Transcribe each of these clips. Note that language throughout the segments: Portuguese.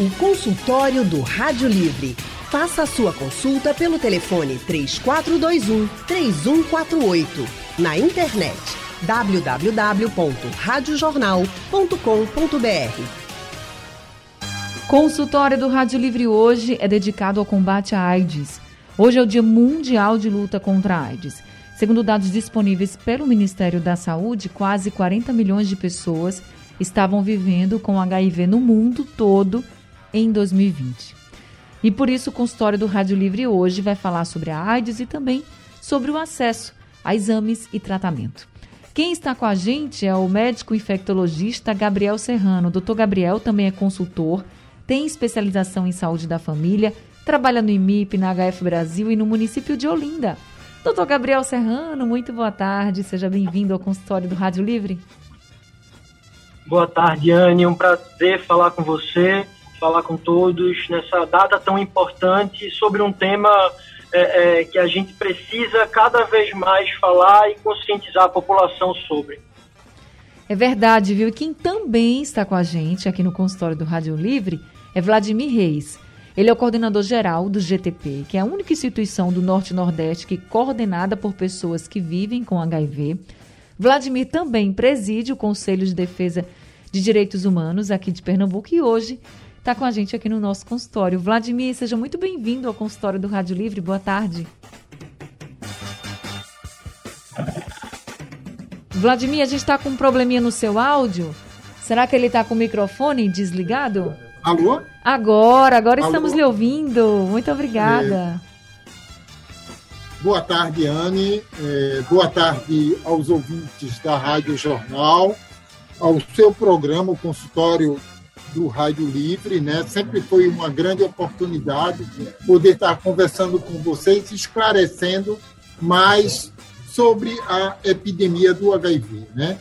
O consultório do Rádio Livre. Faça a sua consulta pelo telefone 3421 3148. Na internet www.radiojornal.com.br. Consultório do Rádio Livre hoje é dedicado ao combate à AIDS. Hoje é o Dia Mundial de Luta contra a AIDS. Segundo dados disponíveis pelo Ministério da Saúde, quase 40 milhões de pessoas estavam vivendo com HIV no mundo todo em 2020. E por isso o consultório do Rádio Livre hoje vai falar sobre a AIDS e também sobre o acesso a exames e tratamento. Quem está com a gente é o médico infectologista Gabriel Serrano. Doutor Gabriel também é consultor, tem especialização em saúde da família, trabalha no IMIP, na HF Brasil e no município de Olinda. Doutor Gabriel Serrano, muito boa tarde, seja bem-vindo ao consultório do Rádio Livre. Boa tarde, Anne, um prazer falar com você falar com todos nessa data tão importante sobre um tema é, é, que a gente precisa cada vez mais falar e conscientizar a população sobre. É verdade, viu? E quem também está com a gente aqui no consultório do Rádio Livre é Vladimir Reis. Ele é o coordenador geral do GTP, que é a única instituição do Norte e Nordeste que é coordenada por pessoas que vivem com HIV. Vladimir também preside o Conselho de Defesa de Direitos Humanos aqui de Pernambuco e hoje está com a gente aqui no nosso consultório. Vladimir, seja muito bem-vindo ao consultório do Rádio Livre. Boa tarde. Vladimir, a gente está com um probleminha no seu áudio. Será que ele está com o microfone desligado? Alô? Agora, agora Alô? estamos lhe ouvindo. Muito obrigada. É... Boa tarde, Anne. É, boa tarde aos ouvintes da Rádio Jornal, ao seu programa, o consultório do Rádio Livre, né? Sempre foi uma grande oportunidade poder estar conversando com vocês, esclarecendo mais sobre a epidemia do HIV, né?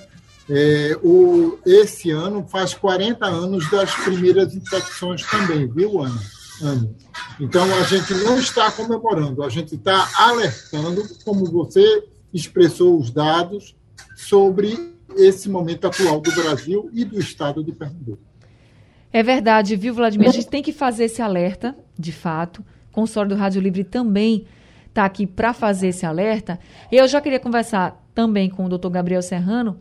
É, o, esse ano faz 40 anos das primeiras infecções também, viu, Ana? Ana? Então, a gente não está comemorando, a gente está alertando, como você expressou os dados, sobre esse momento atual do Brasil e do estado de Pernambuco. É verdade, viu, Vladimir? A gente tem que fazer esse alerta, de fato. O consórcio do Rádio Livre também está aqui para fazer esse alerta. Eu já queria conversar também com o doutor Gabriel Serrano,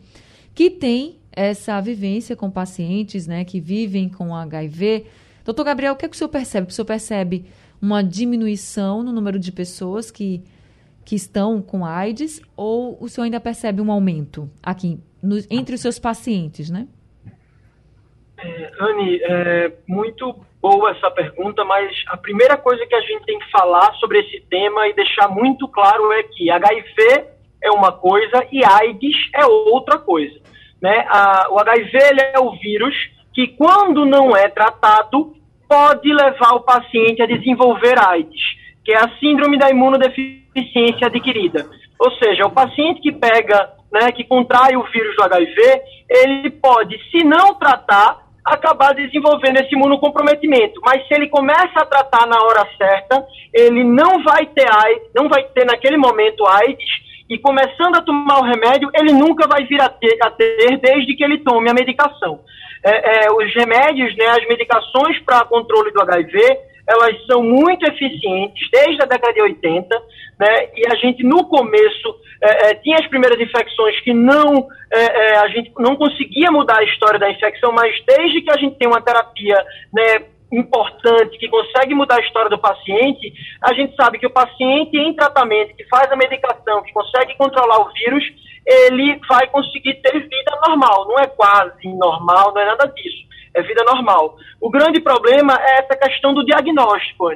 que tem essa vivência com pacientes né, que vivem com HIV. Doutor Gabriel, o que, é que o senhor percebe? O senhor percebe uma diminuição no número de pessoas que, que estão com AIDS ou o senhor ainda percebe um aumento aqui no, entre os seus pacientes, né? É, Anne, é muito boa essa pergunta, mas a primeira coisa que a gente tem que falar sobre esse tema e deixar muito claro é que HIV é uma coisa e AIDS é outra coisa. Né? A, o HIV é o vírus que, quando não é tratado, pode levar o paciente a desenvolver AIDS, que é a síndrome da imunodeficiência adquirida. Ou seja, o paciente que pega, né, que contrai o vírus do HIV, ele pode, se não tratar, acabar desenvolvendo esse imunocomprometimento. Mas se ele começa a tratar na hora certa, ele não vai ter AIDS, não vai ter naquele momento AIDS, e começando a tomar o remédio, ele nunca vai vir a ter, a ter desde que ele tome a medicação. É, é, os remédios, né, as medicações para controle do HIV, elas são muito eficientes desde a década de 80, né, e a gente no começo é, é, tinha as primeiras infecções que não é, é, a gente não conseguia mudar a história da infecção, mas desde que a gente tem uma terapia né, importante que consegue mudar a história do paciente, a gente sabe que o paciente em tratamento, que faz a medicação, que consegue controlar o vírus, ele vai conseguir ter vida normal. Não é quase normal, não é nada disso é vida normal. O grande problema é essa questão do diagnóstico,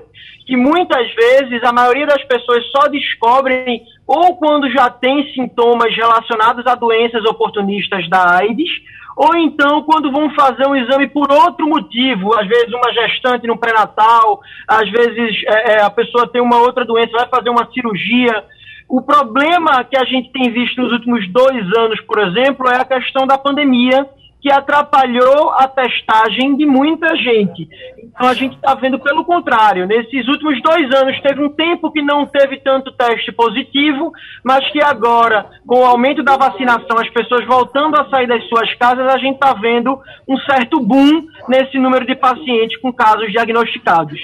que muitas vezes a maioria das pessoas só descobrem ou quando já tem sintomas relacionados a doenças oportunistas da AIDS, ou então quando vão fazer um exame por outro motivo, às vezes uma gestante no pré-natal, às vezes é, é a pessoa tem uma outra doença, vai fazer uma cirurgia. O problema que a gente tem visto nos últimos dois anos, por exemplo, é a questão da pandemia que atrapalhou a testagem de muita gente. Então a gente está vendo pelo contrário. Nesses últimos dois anos teve um tempo que não teve tanto teste positivo, mas que agora, com o aumento da vacinação, as pessoas voltando a sair das suas casas, a gente está vendo um certo boom nesse número de pacientes com casos diagnosticados.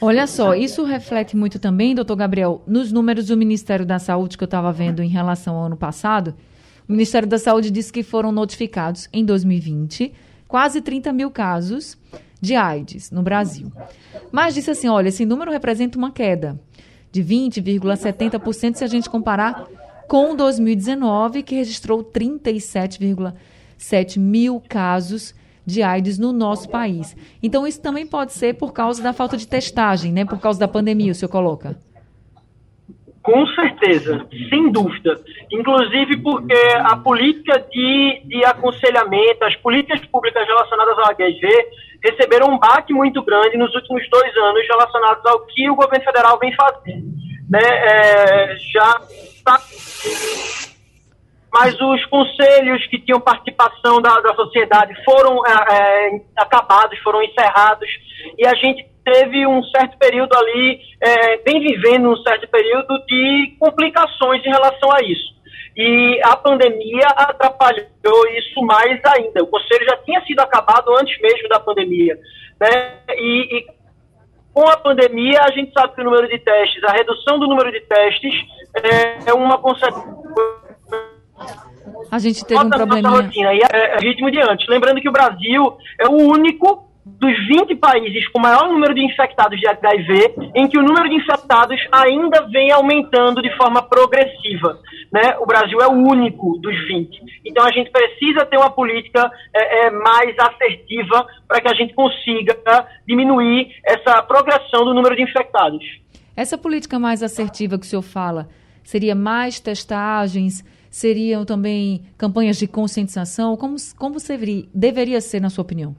Olha só, isso reflete muito também, doutor Gabriel, nos números do Ministério da Saúde que eu estava vendo em relação ao ano passado. O Ministério da Saúde disse que foram notificados em 2020 quase 30 mil casos de AIDS no Brasil. Mas disse assim: olha, esse número representa uma queda de 20,70% se a gente comparar com 2019, que registrou 37,7 mil casos de AIDS no nosso país. Então, isso também pode ser por causa da falta de testagem, né? Por causa da pandemia, o senhor coloca? Com certeza, sem dúvida. Inclusive porque a política de, de aconselhamento, as políticas públicas relacionadas ao HIV receberam um baque muito grande nos últimos dois anos relacionados ao que o governo federal vem fazendo. Né? É, já está mas os conselhos que tinham participação da, da sociedade foram é, é, acabados, foram encerrados, e a gente teve um certo período ali, é, vem vivendo um certo período de complicações em relação a isso. E a pandemia atrapalhou isso mais ainda. O conselho já tinha sido acabado antes mesmo da pandemia. Né? E, e com a pandemia, a gente sabe que o número de testes, a redução do número de testes é, é uma consequência a gente teve um. Rotina, e é, é ritmo de antes. Lembrando que o Brasil é o único dos 20 países com maior número de infectados de HIV, em que o número de infectados ainda vem aumentando de forma progressiva. Né? O Brasil é o único dos 20. Então a gente precisa ter uma política é, é, mais assertiva para que a gente consiga diminuir essa progressão do número de infectados. Essa política mais assertiva que o senhor fala seria mais testagens? Seriam também campanhas de conscientização? Como, como deveria, deveria ser, na sua opinião?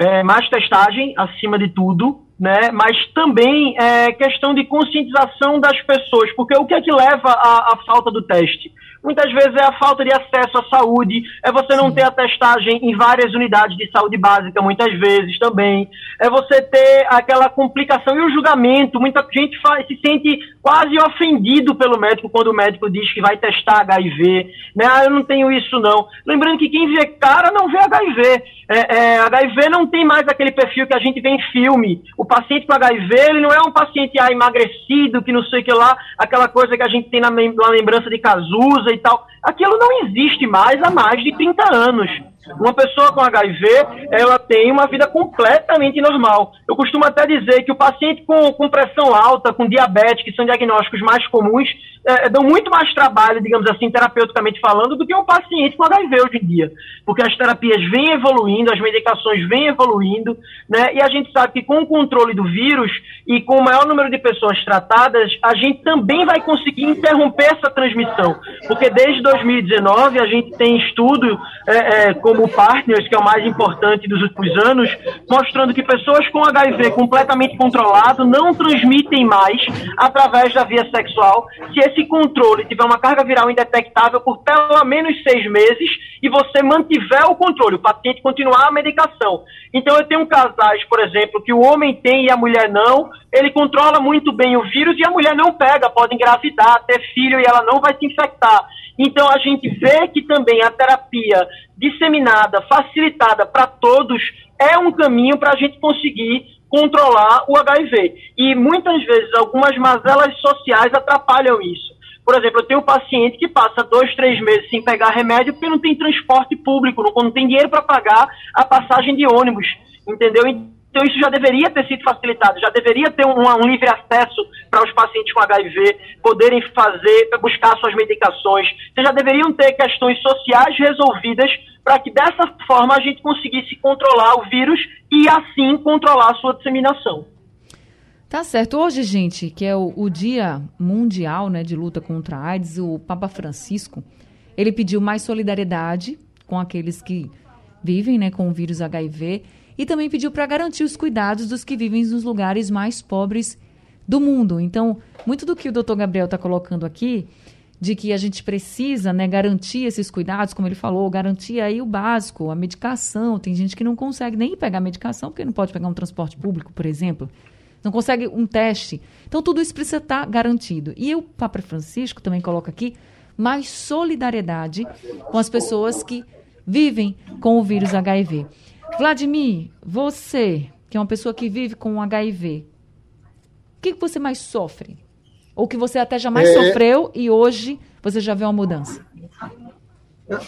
É, mais testagem, acima de tudo, né? mas também é questão de conscientização das pessoas, porque o que é que leva à, à falta do teste? Muitas vezes é a falta de acesso à saúde, é você não ter a testagem em várias unidades de saúde básica, muitas vezes também. É você ter aquela complicação e o julgamento. Muita gente faz, se sente quase ofendido pelo médico quando o médico diz que vai testar HIV. Né? Ah, eu não tenho isso não. Lembrando que quem vê cara não vê HIV. É, é, HIV não tem mais aquele perfil que a gente vê em filme. O paciente com HIV, ele não é um paciente ah, emagrecido, que não sei o que lá, aquela coisa que a gente tem na, na lembrança de Cazuza e tal. Aquilo não existe mais há mais de 30 anos. Uma pessoa com HIV, ela tem uma vida completamente normal. Eu costumo até dizer que o paciente com, com pressão alta, com diabetes, que são diagnósticos mais comuns, é, dão muito mais trabalho, digamos assim, terapeuticamente falando, do que um paciente com HIV hoje em dia. Porque as terapias vêm evoluindo, as medicações vêm evoluindo, né? E a gente sabe que com o controle do vírus e com o maior número de pessoas tratadas, a gente também vai conseguir interromper essa transmissão. Porque desde 2019 a gente tem estudo é, é, como Partners, que é o mais importante dos últimos anos, mostrando que pessoas com HIV completamente controlado não transmitem mais através da via sexual se esse controle tiver uma carga viral indetectável por pelo menos seis meses e você mantiver o controle, o paciente continuar a medicação. Então eu tenho casais, por exemplo, que o homem tem e a mulher não, ele controla muito bem o vírus e a mulher não pega, pode engravidar, ter filho e ela não vai se infectar. Então a gente vê que também a terapia disseminada, facilitada para todos, é um caminho para a gente conseguir controlar o HIV. E muitas vezes algumas mazelas sociais atrapalham isso. Por exemplo, eu tenho um paciente que passa dois, três meses sem pegar remédio porque não tem transporte público, não, não tem dinheiro para pagar a passagem de ônibus, entendeu? Então isso já deveria ter sido facilitado, já deveria ter um, um livre acesso para os pacientes com HIV poderem fazer, buscar suas medicações. Então já deveriam ter questões sociais resolvidas para que dessa forma a gente conseguisse controlar o vírus e assim controlar a sua disseminação. Tá certo. Hoje, gente, que é o, o Dia Mundial né, de Luta contra a AIDS, o Papa Francisco, ele pediu mais solidariedade com aqueles que vivem né, com o vírus HIV e também pediu para garantir os cuidados dos que vivem nos lugares mais pobres do mundo. Então, muito do que o doutor Gabriel está colocando aqui de que a gente precisa né, garantir esses cuidados, como ele falou, garantir aí o básico, a medicação. Tem gente que não consegue nem pegar medicação porque não pode pegar um transporte público, por exemplo. Não consegue um teste. Então, tudo isso precisa estar garantido. E o Papa Francisco também coloca aqui mais solidariedade com as pessoas que vivem com o vírus HIV. Vladimir, você, que é uma pessoa que vive com HIV, o que você mais sofre? Ou que você até jamais é... sofreu e hoje você já vê uma mudança?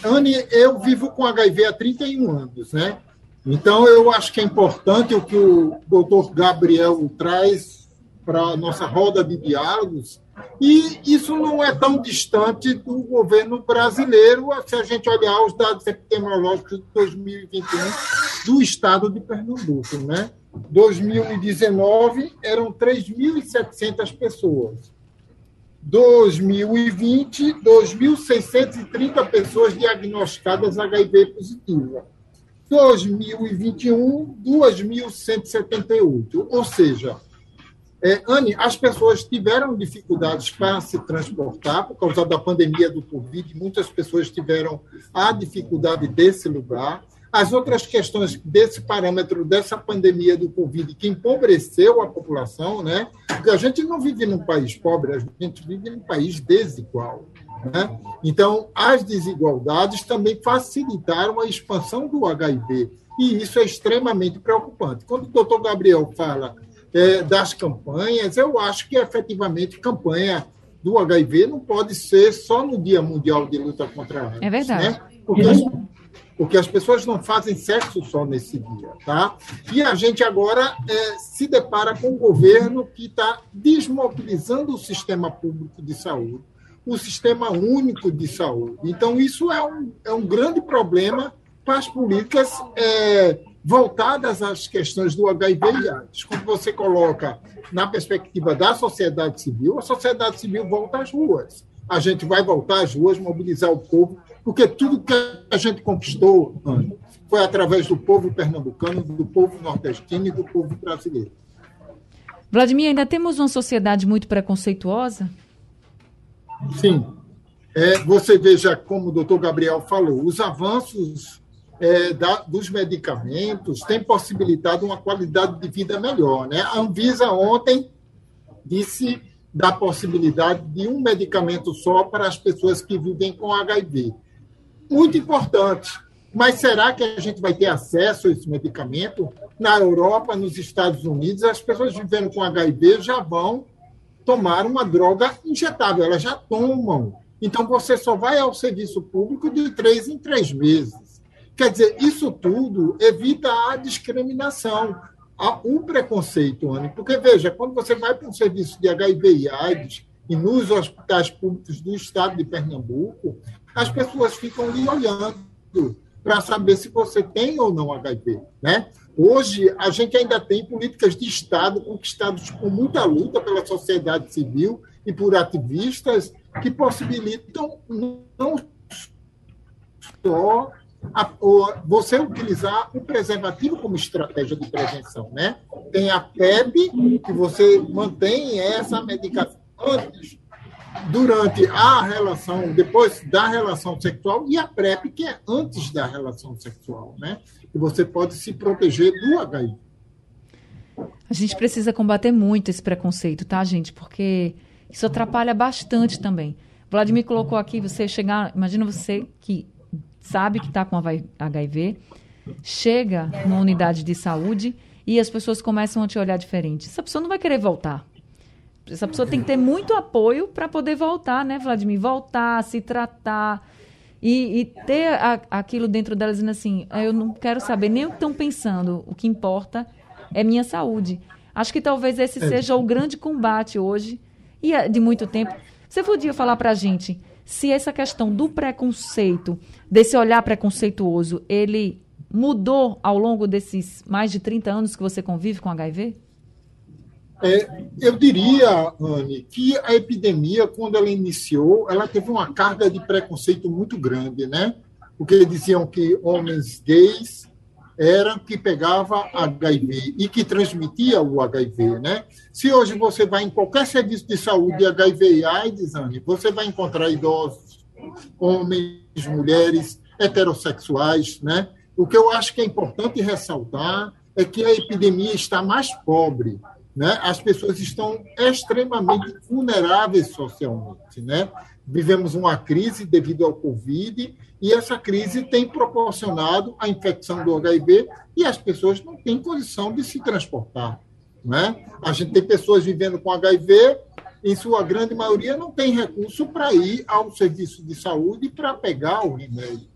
Anne, eu vivo com HIV há 31 anos, né? Então, eu acho que é importante o que o doutor Gabriel traz para a nossa roda de diálogos, e isso não é tão distante do governo brasileiro, se a gente olhar os dados epidemiológicos de 2021 do estado de Pernambuco. Né? 2019 eram 3.700 pessoas. 2020, 2.630 pessoas diagnosticadas HIV positiva. 2021, 2.178. Ou seja, é, Anne, as pessoas tiveram dificuldades para se transportar por causa da pandemia do Covid, muitas pessoas tiveram a dificuldade desse lugar. As outras questões desse parâmetro dessa pandemia do Covid, que empobreceu a população, né? Porque a gente não vive num país pobre, a gente vive num país desigual. Né? Então, as desigualdades também facilitaram a expansão do HIV, e isso é extremamente preocupante. Quando o doutor Gabriel fala é, das campanhas, eu acho que efetivamente campanha do HIV não pode ser só no Dia Mundial de Luta contra a AIDS. É verdade. Né? Porque, as, porque as pessoas não fazem sexo só nesse dia, tá? E a gente agora é, se depara com um governo que está desmobilizando o sistema público de saúde o sistema único de saúde. Então, isso é um, é um grande problema para as políticas é, voltadas às questões do HIV e AIDS. Quando você coloca na perspectiva da sociedade civil, a sociedade civil volta às ruas. A gente vai voltar às ruas, mobilizar o povo, porque tudo que a gente conquistou foi através do povo pernambucano, do povo nordestino e do povo brasileiro. Vladimir, ainda temos uma sociedade muito preconceituosa? Sim. É, você veja, como o doutor Gabriel falou, os avanços é, da, dos medicamentos têm possibilitado uma qualidade de vida melhor. Né? A Anvisa ontem disse da possibilidade de um medicamento só para as pessoas que vivem com HIV. Muito importante. Mas será que a gente vai ter acesso a esse medicamento? Na Europa, nos Estados Unidos, as pessoas vivendo com HIV já vão tomar uma droga injetável, elas já tomam. Então, você só vai ao serviço público de três em três meses. Quer dizer, isso tudo evita a discriminação, o preconceito, Anne. Porque, veja, quando você vai para um serviço de HIV e AIDS, e nos hospitais públicos do estado de Pernambuco, as pessoas ficam lhe olhando para saber se você tem ou não HIV, né? Hoje, a gente ainda tem políticas de Estado conquistadas com muita luta pela sociedade civil e por ativistas que possibilitam não só a, você utilizar o preservativo como estratégia de prevenção, né? Tem a PEP, que você mantém essa medicação antes, durante a relação, depois da relação sexual, e a PrEP, que é antes da relação sexual, né? e você pode se proteger do HIV. A gente precisa combater muito esse preconceito, tá, gente? Porque isso atrapalha bastante também. Vladimir colocou aqui, você chegar, imagina você que sabe que está com HIV, chega numa unidade de saúde e as pessoas começam a te olhar diferente. Essa pessoa não vai querer voltar. Essa pessoa tem que ter muito apoio para poder voltar, né, Vladimir? Voltar, se tratar, e, e ter a, aquilo dentro delas dizendo assim, eu não quero saber nem o que estão pensando, o que importa é minha saúde. Acho que talvez esse é. seja o grande combate hoje e é de muito tempo. Você podia falar para a gente se essa questão do preconceito, desse olhar preconceituoso, ele mudou ao longo desses mais de 30 anos que você convive com HIV? É, eu diria, Anne, que a epidemia, quando ela iniciou, ela teve uma carga de preconceito muito grande, né? Porque diziam que homens gays era que pegava HIV e que transmitia o HIV, né? Se hoje você vai em qualquer serviço de saúde HIV e AIDS, Anne, você vai encontrar idosos, homens, mulheres, heterossexuais, né? O que eu acho que é importante ressaltar é que a epidemia está mais pobre, né? As pessoas estão extremamente vulneráveis socialmente, né? Vivemos uma crise devido ao Covid e essa crise tem proporcionado a infecção do HIV e as pessoas não têm condição de se transportar. Né? A gente tem pessoas vivendo com HIV, em sua grande maioria não tem recurso para ir ao serviço de saúde para pegar o remédio.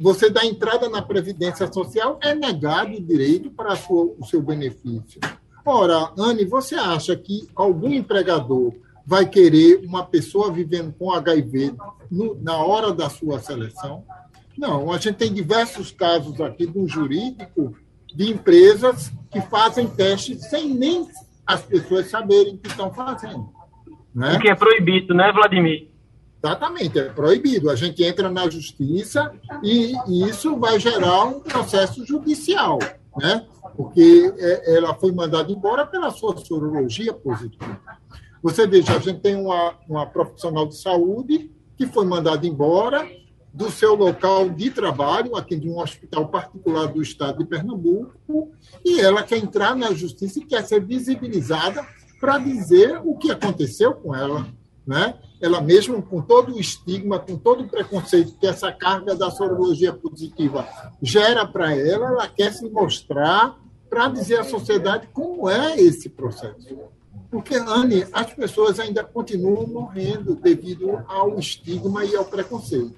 Você dá entrada na Previdência Social, é negado o direito para o seu benefício. Ora, Anne, você acha que algum empregador vai querer uma pessoa vivendo com HIV no, na hora da sua seleção. Não, a gente tem diversos casos aqui do jurídico de empresas que fazem testes sem nem as pessoas saberem que estão fazendo. Né? O que é proibido, né, Vladimir? Exatamente, é proibido. A gente entra na justiça e, e isso vai gerar um processo judicial, né? Porque é, ela foi mandada embora pela sua sorologia positiva. Você veja, a gente tem uma, uma profissional de saúde que foi mandada embora do seu local de trabalho, aqui de um hospital particular do estado de Pernambuco, e ela quer entrar na justiça e quer ser visibilizada para dizer o que aconteceu com ela. Né? Ela mesmo, com todo o estigma, com todo o preconceito que essa carga da sorologia positiva gera para ela, ela quer se mostrar para dizer à sociedade como é esse processo. Porque, Anne, as pessoas ainda continuam morrendo devido ao estigma e ao preconceito.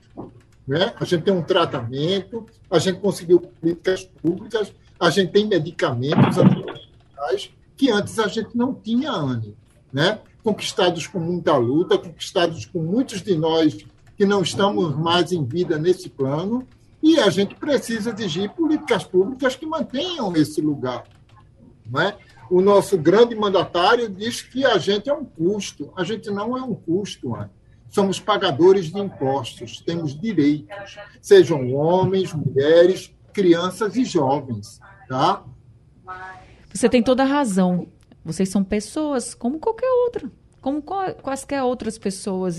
Né? A gente tem um tratamento, a gente conseguiu políticas públicas, a gente tem medicamentos que antes a gente não tinha, Anne. Né? Conquistados com muita luta, conquistados com muitos de nós que não estamos mais em vida nesse plano, e a gente precisa exigir políticas públicas que mantenham esse lugar. Não é? o nosso grande mandatário diz que a gente é um custo. A gente não é um custo, mano. somos pagadores de impostos, temos direitos, sejam homens, mulheres, crianças e jovens, tá? Você tem toda a razão. Vocês são pessoas como qualquer outra, como quaisquer outras pessoas,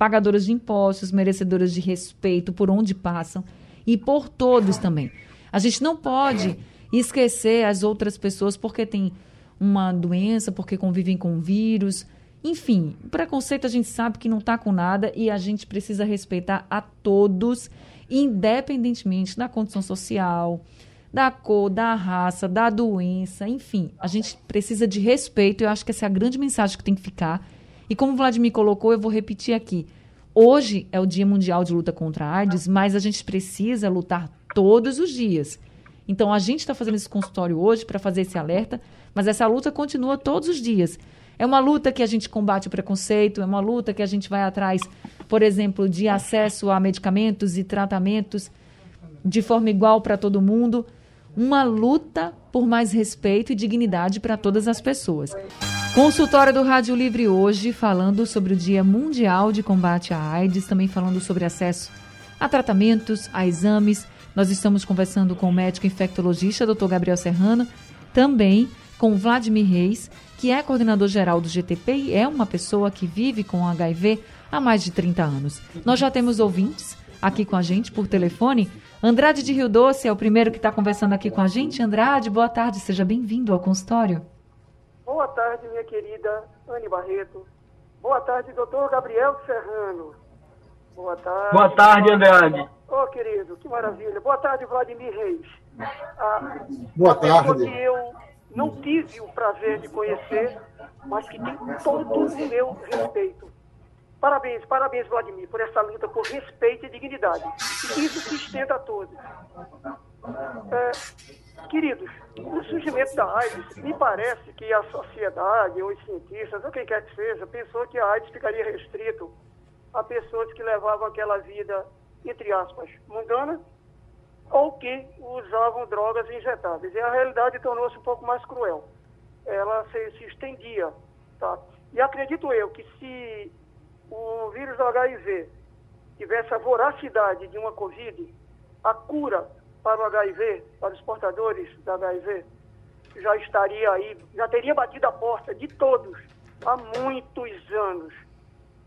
pagadoras de impostos, merecedoras de respeito por onde passam e por todos também. A gente não pode e esquecer as outras pessoas porque tem uma doença, porque convivem com vírus. Enfim, preconceito a gente sabe que não está com nada e a gente precisa respeitar a todos, independentemente da condição social, da cor, da raça, da doença, enfim. A gente precisa de respeito. Eu acho que essa é a grande mensagem que tem que ficar. E como o Vladimir colocou, eu vou repetir aqui. Hoje é o Dia Mundial de Luta contra a AIDS, mas a gente precisa lutar todos os dias. Então, a gente está fazendo esse consultório hoje para fazer esse alerta, mas essa luta continua todos os dias. É uma luta que a gente combate o preconceito, é uma luta que a gente vai atrás, por exemplo, de acesso a medicamentos e tratamentos de forma igual para todo mundo. Uma luta por mais respeito e dignidade para todas as pessoas. Consultório do Rádio Livre hoje, falando sobre o Dia Mundial de Combate à AIDS, também falando sobre acesso a tratamentos, a exames nós estamos conversando com o médico infectologista Dr. Gabriel Serrano, também com Vladimir Reis, que é coordenador geral do GTP e é uma pessoa que vive com HIV há mais de 30 anos. Nós já temos ouvintes aqui com a gente por telefone. Andrade de Rio Doce é o primeiro que está conversando aqui com a gente. Andrade, boa tarde, seja bem-vindo ao consultório. Boa tarde, minha querida Anne Barreto. Boa tarde, doutor Gabriel Serrano. Boa tarde. Boa tarde, Andrade. Ô, oh, querido, que maravilha. Boa tarde, Vladimir Reis. Ah, Boa tarde. que eu não tive o prazer de conhecer, mas que tem todo o meu respeito. Parabéns, parabéns, Vladimir, por essa luta por respeito e dignidade. E isso se estenda a todos. É, queridos, o surgimento da AIDS, me parece que a sociedade, ou os cientistas, ou quem quer que seja, pensou que a AIDS ficaria restrito a pessoas que levavam aquela vida entre aspas, mundana, ou que usavam drogas injetáveis. E a realidade tornou-se um pouco mais cruel. Ela se, se estendia. Tá? E acredito eu que se o vírus HIV tivesse a voracidade de uma Covid, a cura para o HIV, para os portadores da HIV, já estaria aí, já teria batido a porta de todos há muitos anos.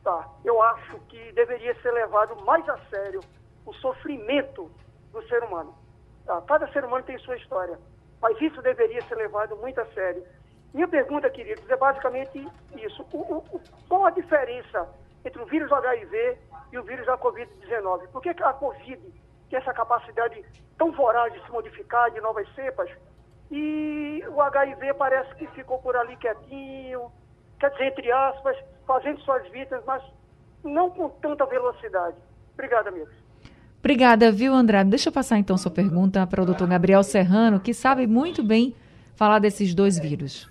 Tá? Eu acho que deveria ser levado mais a sério o sofrimento do ser humano. Tá? Cada ser humano tem sua história, mas isso deveria ser levado muito a sério. Minha pergunta, queridos, é basicamente isso. O, o, qual a diferença entre o vírus HIV e o vírus da Covid-19? Por que a Covid tem essa capacidade tão voraz de se modificar de novas cepas e o HIV parece que ficou por ali quietinho, quer dizer, entre aspas, fazendo suas vidas, mas não com tanta velocidade. Obrigada, amigos. Obrigada, viu, Andrade? Deixa eu passar então sua pergunta para o doutor Gabriel Serrano, que sabe muito bem falar desses dois vírus.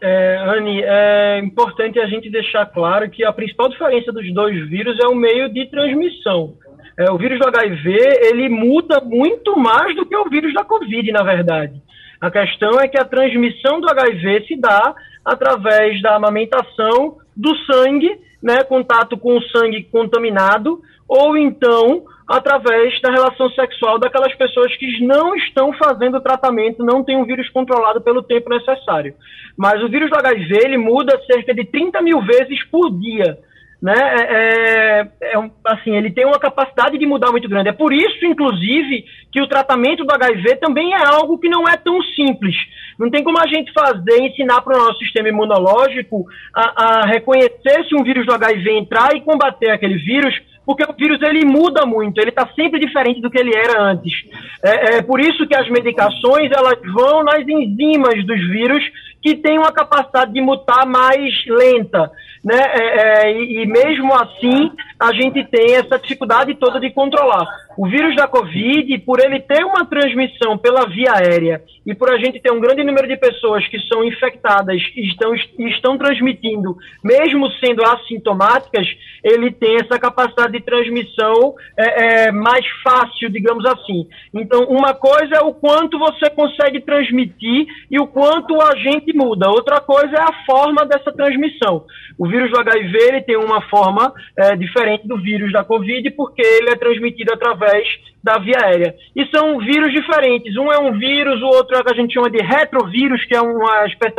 É, Anne, é importante a gente deixar claro que a principal diferença dos dois vírus é o meio de transmissão. É, o vírus do HIV, ele muda muito mais do que o vírus da Covid, na verdade. A questão é que a transmissão do HIV se dá através da amamentação do sangue, né, contato com o sangue contaminado, ou então através da relação sexual daquelas pessoas que não estão fazendo tratamento, não têm o vírus controlado pelo tempo necessário. Mas o vírus do HIV ele muda cerca de 30 mil vezes por dia né? É, é, é assim, ele tem uma capacidade de mudar muito grande. É por isso, inclusive, que o tratamento do HIV também é algo que não é tão simples. Não tem como a gente fazer, ensinar para o nosso sistema imunológico a, a reconhecer se um vírus do HIV entrar e combater aquele vírus porque o vírus ele muda muito, ele está sempre diferente do que ele era antes. É, é, por isso que as medicações elas vão nas enzimas dos vírus que têm uma capacidade de mutar mais lenta né? É, é, e, mesmo assim a gente tem essa dificuldade toda de controlar. O vírus da Covid, por ele ter uma transmissão pela via aérea e por a gente ter um grande número de pessoas que são infectadas e estão, estão transmitindo, mesmo sendo assintomáticas, ele tem essa capacidade de transmissão é, é, mais fácil, digamos assim. Então, uma coisa é o quanto você consegue transmitir e o quanto o agente muda. Outra coisa é a forma dessa transmissão. O vírus do HIV ele tem uma forma é, diferente do vírus da Covid, porque ele é transmitido através da via aérea. E são vírus diferentes. Um é um vírus, o outro é o que a gente chama de retrovírus, que é uma espécie,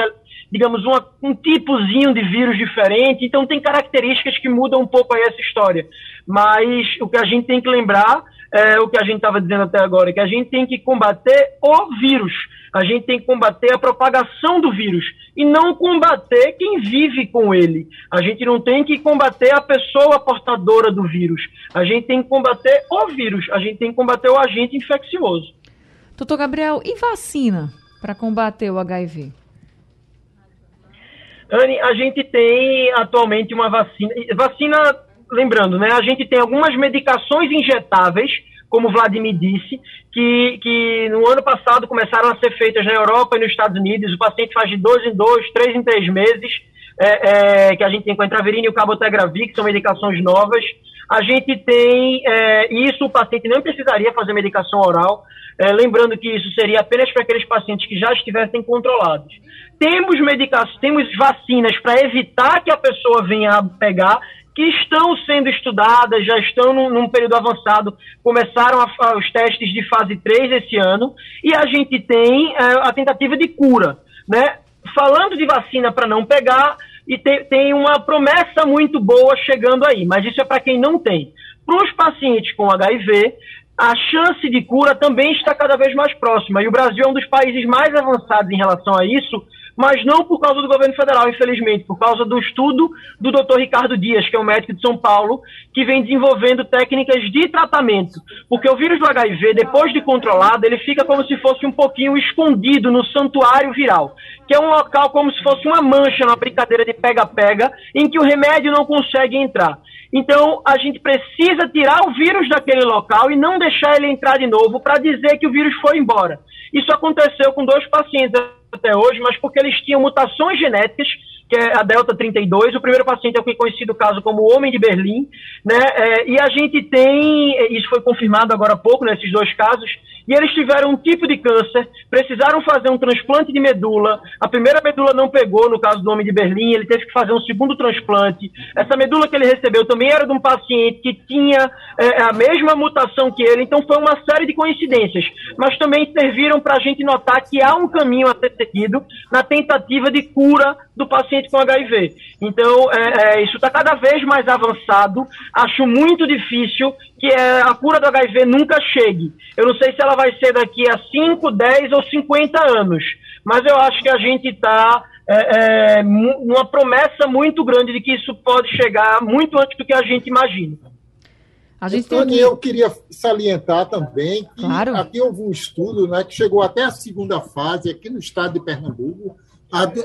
digamos, uma, um tipozinho de vírus diferente. Então tem características que mudam um pouco aí essa história. Mas o que a gente tem que lembrar é o que a gente estava dizendo até agora, que a gente tem que combater o vírus. A gente tem que combater a propagação do vírus e não combater quem vive com ele. A gente não tem que combater a pessoa portadora do vírus. A gente tem que combater o vírus. A gente tem que combater o agente infeccioso. Doutor Gabriel, e vacina para combater o HIV? Anne, a gente tem atualmente uma vacina. Vacina, lembrando, né? A gente tem algumas medicações injetáveis como o Vladimir disse, que, que no ano passado começaram a ser feitas na Europa e nos Estados Unidos. O paciente faz de dois em dois, três em três meses, é, é, que a gente tem com a Intraverina e o Cabotegravir, que são medicações novas. A gente tem é, isso, o paciente não precisaria fazer medicação oral, é, lembrando que isso seria apenas para aqueles pacientes que já estivessem controlados. Temos medicações, temos vacinas para evitar que a pessoa venha pegar que estão sendo estudadas, já estão num, num período avançado, começaram a, a, os testes de fase 3 esse ano, e a gente tem é, a tentativa de cura. Né? Falando de vacina para não pegar, e te, tem uma promessa muito boa chegando aí, mas isso é para quem não tem. Para os pacientes com HIV, a chance de cura também está cada vez mais próxima, e o Brasil é um dos países mais avançados em relação a isso, mas não por causa do governo federal, infelizmente, por causa do estudo do Dr. Ricardo Dias, que é um médico de São Paulo, que vem desenvolvendo técnicas de tratamento. Porque o vírus do HIV, depois de controlado, ele fica como se fosse um pouquinho escondido no santuário viral, que é um local como se fosse uma mancha na brincadeira de pega-pega, em que o remédio não consegue entrar. Então, a gente precisa tirar o vírus daquele local e não deixar ele entrar de novo para dizer que o vírus foi embora. Isso aconteceu com dois pacientes até hoje, mas porque eles tinham mutações genéticas, que é a Delta 32. O primeiro paciente é o conhecido caso como o Homem de Berlim, né? É, e a gente tem, isso foi confirmado agora há pouco nesses dois casos, e eles tiveram um tipo de câncer, precisaram fazer um transplante de medula. A primeira medula não pegou, no caso do homem de Berlim, ele teve que fazer um segundo transplante. Essa medula que ele recebeu também era de um paciente que tinha é, a mesma mutação que ele, então foi uma série de coincidências, mas também serviram para a gente notar que há um caminho a ser seguido na tentativa de cura do paciente com HIV. Então, é, é, isso está cada vez mais avançado. Acho muito difícil que a cura do HIV nunca chegue. Eu não sei se ela vai ser daqui a 5, 10 ou 50 anos, mas eu acho que a gente está é, é, numa promessa muito grande de que isso pode chegar muito antes do que a gente imagina. A gente então, tem... Eu queria salientar também que claro. aqui houve um estudo né, que chegou até a segunda fase aqui no estado de Pernambuco,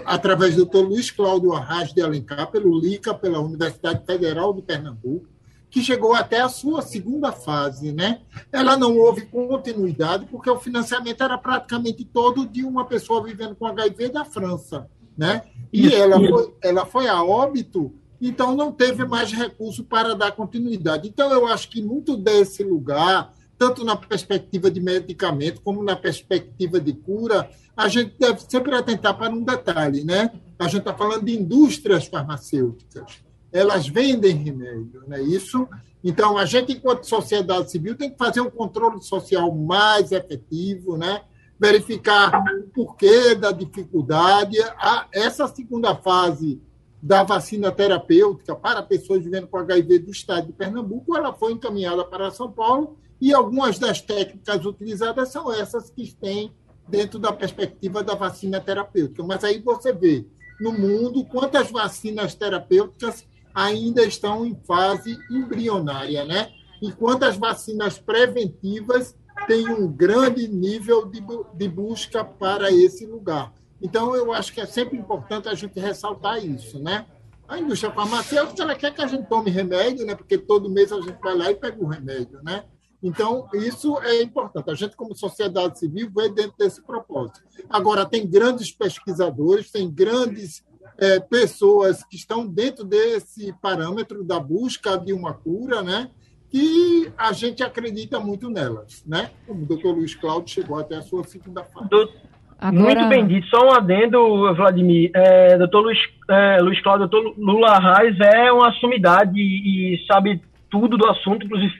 através do Dr. Luiz Cláudio Arras de Alencar, pelo LICA, pela Universidade Federal de Pernambuco, que chegou até a sua segunda fase. Né? Ela não houve continuidade, porque o financiamento era praticamente todo de uma pessoa vivendo com HIV da França. Né? E ela foi, ela foi a óbito, então não teve mais recurso para dar continuidade. Então, eu acho que muito desse lugar, tanto na perspectiva de medicamento como na perspectiva de cura, a gente deve sempre atentar para um detalhe, né? A gente está falando de indústrias farmacêuticas elas vendem remédio, não é isso? Então, a gente, enquanto sociedade civil, tem que fazer um controle social mais efetivo, né? verificar o porquê da dificuldade. A, essa segunda fase da vacina terapêutica para pessoas vivendo com HIV do estado de Pernambuco, ela foi encaminhada para São Paulo e algumas das técnicas utilizadas são essas que têm dentro da perspectiva da vacina terapêutica. Mas aí você vê no mundo quantas vacinas terapêuticas ainda estão em fase embrionária, né? Enquanto as vacinas preventivas têm um grande nível de, de busca para esse lugar. Então, eu acho que é sempre importante a gente ressaltar isso, né? A indústria farmacêutica ela quer que a gente tome remédio, né? Porque todo mês a gente vai lá e pega o remédio, né? Então, isso é importante. A gente, como sociedade civil, vê dentro desse propósito. Agora, tem grandes pesquisadores, tem grandes é, pessoas que estão dentro desse parâmetro da busca de uma cura, né? E a gente acredita muito nelas, né? O doutor Luiz Cláudio chegou até a sua segunda fase. Do... Agora... Muito bem dito. Só um adendo, Vladimir. É, doutor Luiz, é, Luiz Cláudio, doutor Lula Reis é uma sumidade e, e sabe tudo do assunto, inclusive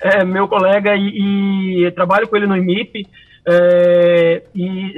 é meu colega e, e trabalho com ele no IMIP. É,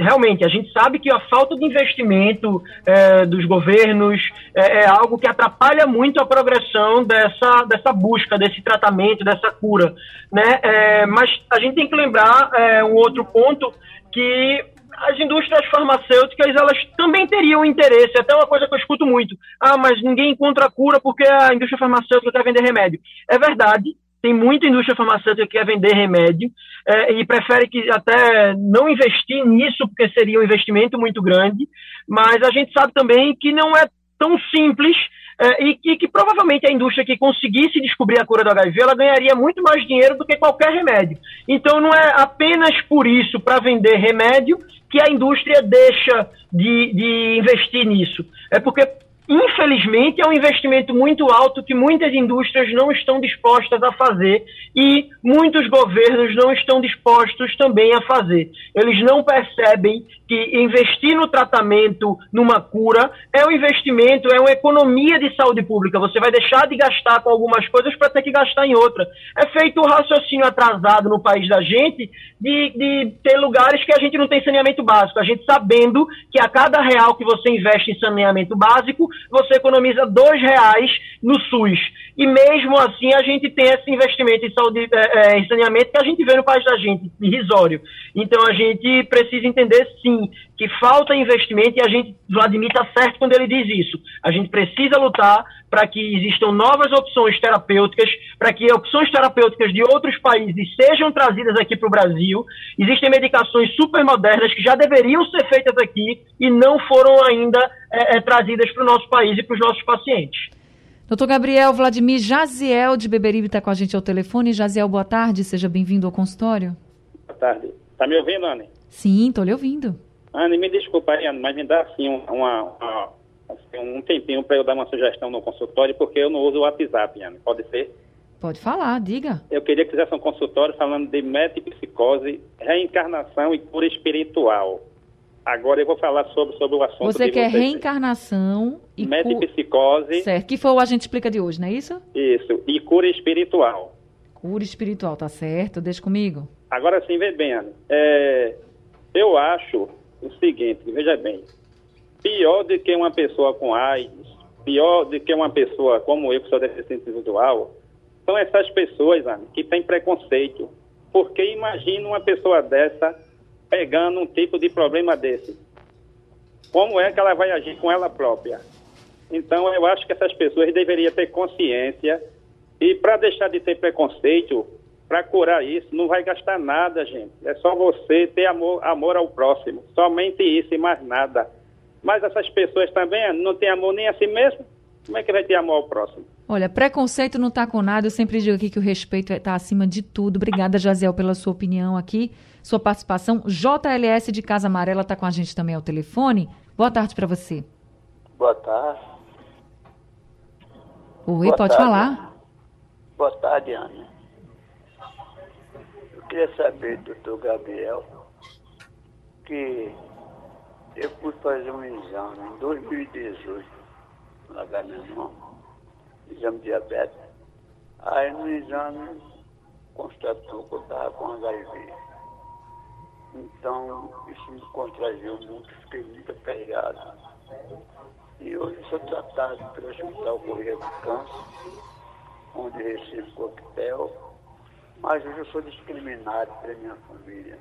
realmente a gente sabe que a falta de investimento é, dos governos é, é, algo que atrapalha muito a progressão dessa, dessa busca, desse tratamento, dessa cura. Né? É, mas a gente tem que lembrar é, um outro ponto que as indústrias farmacêuticas elas também teriam interesse, até uma coisa que eu escuto muito. Ah, mas ninguém encontra cura porque a indústria farmacêutica quer vender remédio. É verdade, tem muita indústria farmacêutica que quer vender remédio é, e prefere que até não investir nisso, porque seria um investimento muito grande, mas a gente sabe também que não é tão simples é, e, e, que provavelmente a indústria que conseguisse descobrir a cura do HIV, ela ganharia muito mais dinheiro do que qualquer remédio. Então não é apenas por isso, para vender remédio, que a indústria deixa de, de investir nisso. É porque infelizmente, é um investimento muito alto que muitas indústrias não estão dispostas a fazer e muitos governos não estão dispostos também a fazer. Eles não percebem que investir no tratamento, numa cura, é um investimento, é uma economia de saúde pública. Você vai deixar de gastar com algumas coisas para ter que gastar em outra. É feito o um raciocínio atrasado no país da gente de, de ter lugares que a gente não tem saneamento básico. A gente sabendo que a cada real que você investe em saneamento básico, você economiza dois reais no SUS. E mesmo assim a gente tem esse investimento em saúde, é, em saneamento que a gente vê no país da gente, irrisório. Então a gente precisa entender sim que falta investimento e a gente, Vladimir está certo quando ele diz isso. A gente precisa lutar para que existam novas opções terapêuticas, para que opções terapêuticas de outros países sejam trazidas aqui para o Brasil. Existem medicações super modernas que já deveriam ser feitas aqui e não foram ainda é, é, trazidas para o nosso país e para os nossos pacientes. Doutor Gabriel Vladimir Jaziel de Beberibe está com a gente ao telefone. Jaziel, boa tarde, seja bem-vindo ao consultório. Boa tarde. Está me ouvindo, Anne? Sim, estou lhe ouvindo. Anne, me desculpa, Anne, mas me dá assim uma, uma um tempinho para eu dar uma sugestão no consultório, porque eu não uso o WhatsApp, Anne. Pode ser? Pode falar, diga. Eu queria que fizesse um consultório falando de metapsicose, reencarnação e cura espiritual. Agora eu vou falar sobre, sobre o assunto Você quer vocês. reencarnação e cu... Metapsicose, Certo, que foi o a gente explica de hoje, não é isso? isso, e cura espiritual. Cura espiritual, tá certo? Deixa comigo. Agora sim, vê bem, Ana. É, eu acho o seguinte, veja bem, pior do que uma pessoa com AIDS, pior do que uma pessoa como eu, que sou deficiente visual, são essas pessoas, Ana, que têm preconceito. Porque imagina uma pessoa dessa pegando um tipo de problema desse. Como é que ela vai agir com ela própria? Então, eu acho que essas pessoas deveriam ter consciência e para deixar de ter preconceito, para curar isso, não vai gastar nada, gente. É só você ter amor, amor ao próximo. Somente isso e mais nada. Mas essas pessoas também não têm amor nem a si mesmo. Como é que vai ter amor ao próximo? Olha, preconceito não tá com nada. Eu sempre digo aqui que o respeito está acima de tudo. Obrigada, Jaziel, pela sua opinião aqui, sua participação. JLS de Casa Amarela está com a gente também ao telefone. Boa tarde para você. Boa tarde. Oi, Boa pode tarde. falar. Boa tarde, Ana. Eu queria saber, doutor Gabriel, que eu fui fazer um exame em 2018, lá da minha exame de diabetes. Aí no exame constatou que eu estava com HIV. Então, isso me contraiu muito, fiquei muito apegado. E hoje sou tratado pelo Hospital Correia do Câncer, onde recebo coquetel, mas hoje eu sou discriminado pela minha família,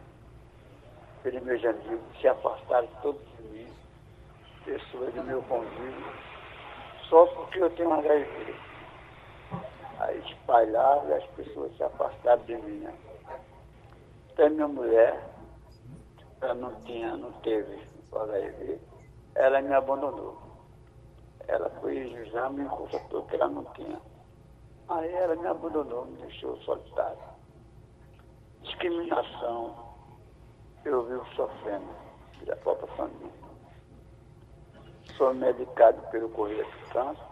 pelos meus amigos, se afastaram todos de mim, pessoas do meu convívio, só porque eu tenho HIV. Aí espalharam as pessoas se afastaram de mim. Né? Até minha mulher, ela não tinha, não teve o HIV, ela me abandonou. Ela foi em exame e constatou que ela não tinha. Aí ela me abandonou, me deixou solitário. Discriminação, eu vivo sofrendo da própria família. Sou medicado pelo Correio do Câncer,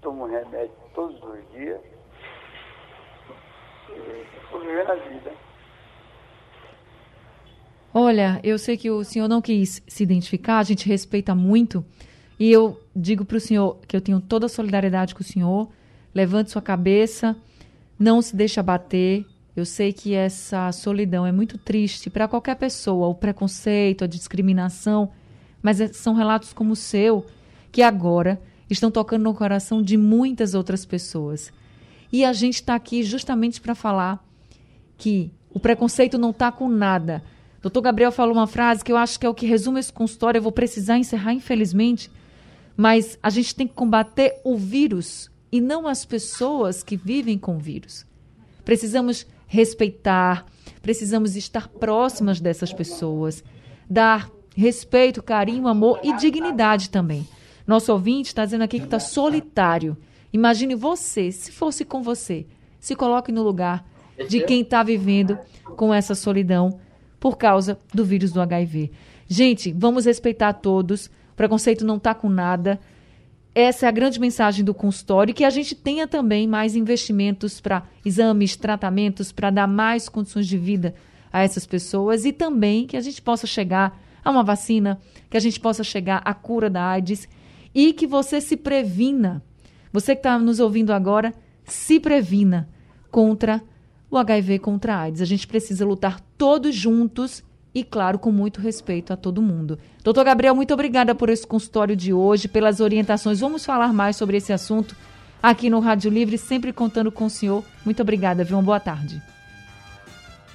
tomo remédio todos os dias e estou vivendo a vida. Olha, eu sei que o senhor não quis se identificar, a gente respeita muito. E eu digo para o senhor que eu tenho toda a solidariedade com o senhor. Levante sua cabeça, não se deixe abater. Eu sei que essa solidão é muito triste para qualquer pessoa, o preconceito, a discriminação, mas é- são relatos como o seu que agora estão tocando no coração de muitas outras pessoas. E a gente está aqui justamente para falar que o preconceito não está com nada. Doutor Gabriel falou uma frase que eu acho que é o que resume esse consultório. Eu vou precisar encerrar, infelizmente. Mas a gente tem que combater o vírus e não as pessoas que vivem com o vírus. Precisamos respeitar, precisamos estar próximas dessas pessoas, dar respeito, carinho, amor e dignidade também. Nosso ouvinte está dizendo aqui que está solitário. Imagine você, se fosse com você, se coloque no lugar de quem está vivendo com essa solidão por causa do vírus do HIV. Gente, vamos respeitar todos. O preconceito não está com nada. Essa é a grande mensagem do consultório, que a gente tenha também mais investimentos para exames, tratamentos, para dar mais condições de vida a essas pessoas e também que a gente possa chegar a uma vacina, que a gente possa chegar à cura da AIDS e que você se previna. Você que está nos ouvindo agora, se previna contra o HIV, contra a AIDS. A gente precisa lutar todos juntos e, claro, com muito respeito a todo mundo. Doutor Gabriel, muito obrigada por esse consultório de hoje, pelas orientações. Vamos falar mais sobre esse assunto aqui no Rádio Livre, sempre contando com o senhor. Muito obrigada, viu? Uma boa tarde.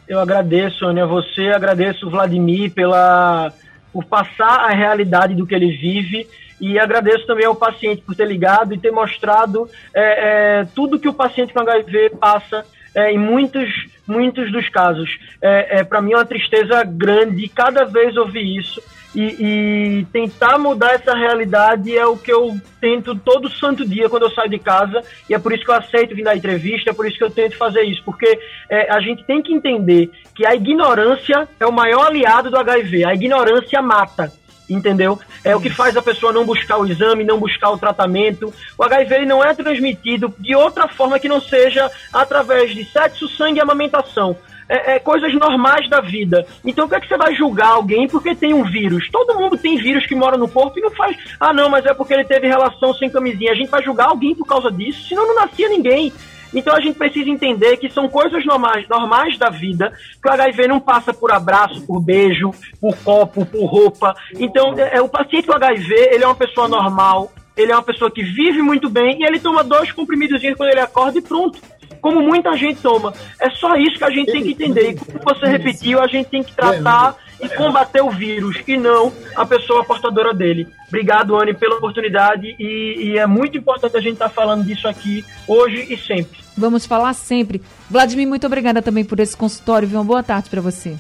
Eu agradeço, Ana, você, agradeço o Vladimir pela, por passar a realidade do que ele vive e agradeço também ao paciente por ter ligado e ter mostrado é, é, tudo que o paciente com HIV passa é, em muitos, muitos dos casos. É, Para mim é uma tristeza grande cada vez ouvir isso e, e, tentar mudar essa realidade é o que eu tento todo santo dia quando eu saio de casa e é por isso que eu aceito vir na entrevista, é por isso que eu tento fazer isso, porque é, a gente tem que entender que a ignorância é o maior aliado do HIV, a ignorância mata. Entendeu? É o que faz a pessoa não buscar o exame, não buscar o tratamento. O HIV ele não é transmitido de outra forma que não seja através de sexo, sangue e amamentação. É, é, coisas normais da vida. Então, por que, é que você vai julgar alguém porque tem um vírus? Todo mundo tem vírus que mora no corpo e não faz. Ah, não, mas é porque ele teve relação sem camisinha. A gente vai julgar alguém por causa disso, senão não nascia ninguém. Então a gente precisa entender que são coisas normais, normais da vida, que o HIV não passa por abraço, por beijo, por copo, por roupa. Então, é, é o paciente com HIV, ele é uma pessoa normal, ele é uma pessoa que vive muito bem e ele toma dois comprimidos quando ele acorda e pronto. Como muita gente toma. É só isso que a gente tem que entender. E como você repetiu, a gente tem que tratar e combater o vírus e não a pessoa portadora dele. Obrigado, Anne, pela oportunidade e, e é muito importante a gente estar tá falando disso aqui hoje e sempre. Vamos falar sempre. Vladimir, muito obrigada também por esse consultório. Viu? Uma boa tarde para você.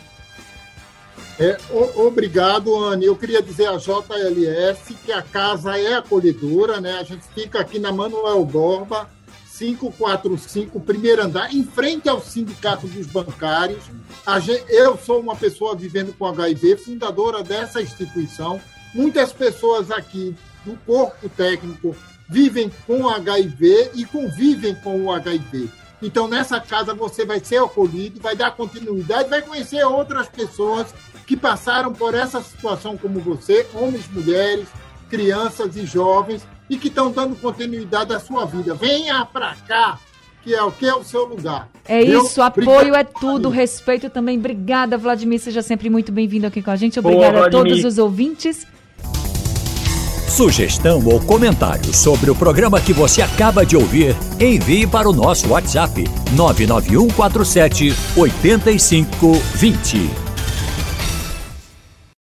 É, o, obrigado, Anne. Eu queria dizer à JLS que a casa é acolhedora, né? A gente fica aqui na Manuel Borba, 545, primeiro andar, em frente ao Sindicato dos Bancários. Eu sou uma pessoa vivendo com HIV, fundadora dessa instituição. Muitas pessoas aqui do corpo técnico vivem com HIV e convivem com o HIV. Então, nessa casa, você vai ser acolhido, vai dar continuidade, vai conhecer outras pessoas que passaram por essa situação como você, homens, mulheres, crianças e jovens, e que estão dando continuidade à sua vida. Venha para cá, que é o que é o seu lugar. É isso, apoio é tudo, respeito também. Obrigada, Vladimir, seja sempre muito bem-vindo aqui com a gente. Obrigada Boa, a todos os ouvintes. Sugestão ou comentário sobre o programa que você acaba de ouvir, envie para o nosso WhatsApp 99147 8520.